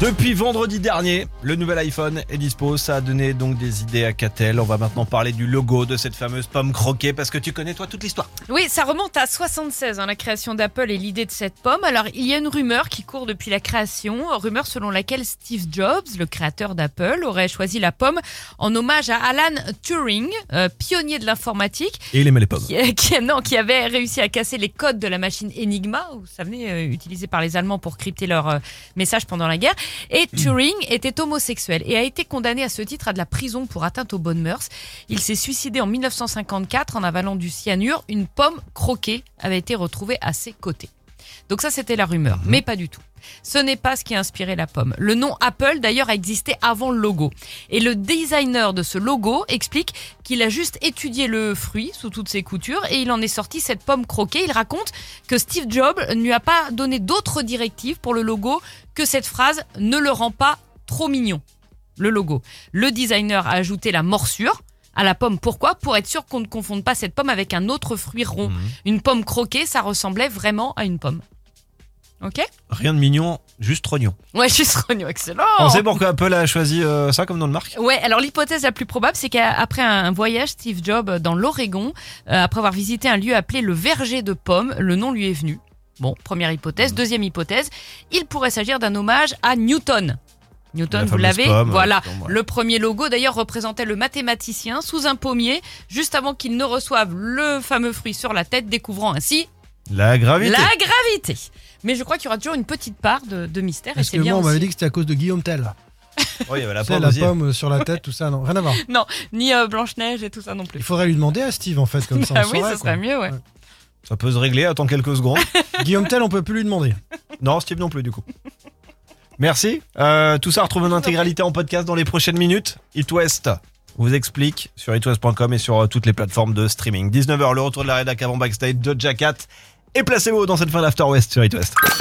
Depuis vendredi dernier, le nouvel iPhone est dispo. Ça a donné donc des idées à Catel. On va maintenant parler du logo de cette fameuse pomme croquée parce que tu connais toi toute l'histoire. Oui, ça remonte à 76, hein, la création d'Apple et l'idée de cette pomme. Alors, il y a une rumeur qui court depuis la création, rumeur selon laquelle Steve Jobs, le créateur d'Apple, aurait choisi la pomme en hommage à Alan Turing, euh, pionnier de l'informatique, Et il aimait les pommes. qui, qui- non, qui avait réussi à casser les codes de la machine Enigma, vous savez, euh, utilisée par les Allemands pour crypter leurs euh, messages pendant la guerre. Et Turing était homosexuel et a été condamné à ce titre à de la prison pour atteinte aux bonnes mœurs. Il s'est suicidé en 1954 en avalant du cyanure. Une pomme croquée avait été retrouvée à ses côtés. Donc ça, c'était la rumeur, mais pas du tout. Ce n'est pas ce qui a inspiré la pomme. Le nom Apple, d'ailleurs, a existé avant le logo. Et le designer de ce logo explique qu'il a juste étudié le fruit sous toutes ses coutures et il en est sorti cette pomme croquée. Il raconte que Steve Jobs ne lui a pas donné d'autres directives pour le logo que cette phrase ne le rend pas trop mignon. Le logo. Le designer a ajouté la morsure à la pomme. Pourquoi Pour être sûr qu'on ne confonde pas cette pomme avec un autre fruit rond. Une pomme croquée, ça ressemblait vraiment à une pomme. Ok Rien de mignon, juste rognon. Ouais, suis rognon, excellent. On sait pourquoi Apple a choisi euh, ça comme nom de marque Ouais, alors l'hypothèse la plus probable, c'est qu'après un voyage, Steve Jobs dans l'Oregon, euh, après avoir visité un lieu appelé le verger de pommes, le nom lui est venu. Bon, première hypothèse. Deuxième hypothèse, il pourrait s'agir d'un hommage à Newton. Newton, La vous l'avez pomme, Voilà. euh, ouais. Le premier logo, d'ailleurs, représentait le mathématicien sous un pommier, juste avant qu'il ne reçoive le fameux fruit sur la tête, découvrant ainsi La gravité. la gravité. Mais je crois qu'il y aura toujours une petite part de, de mystère, et Parce c'est que bien moi, on m'avait dit que c'était à cause de Guillaume Tell. Oh, il y avait la pomme la pomme sur la tête, tout ça, non, rien à voir. Non, ni euh, Blanche-Neige et tout ça non plus. Il faudrait lui demander à Steve, en fait, comme ça. Ah on oui, saurait, ce serait mieux, ouais. Ouais. Ça peut se régler, attends quelques secondes. Guillaume Tell, on peut plus lui demander. non, Steve non plus du coup. Merci. Euh, tout ça retrouve en intégralité en podcast dans les prochaines minutes. It West vous explique sur itwest.com et sur euh, toutes les plateformes de streaming. 19h, le retour de la rédac avant backstage de Jacket. Et placez-vous dans cette fin d'After West sur It West.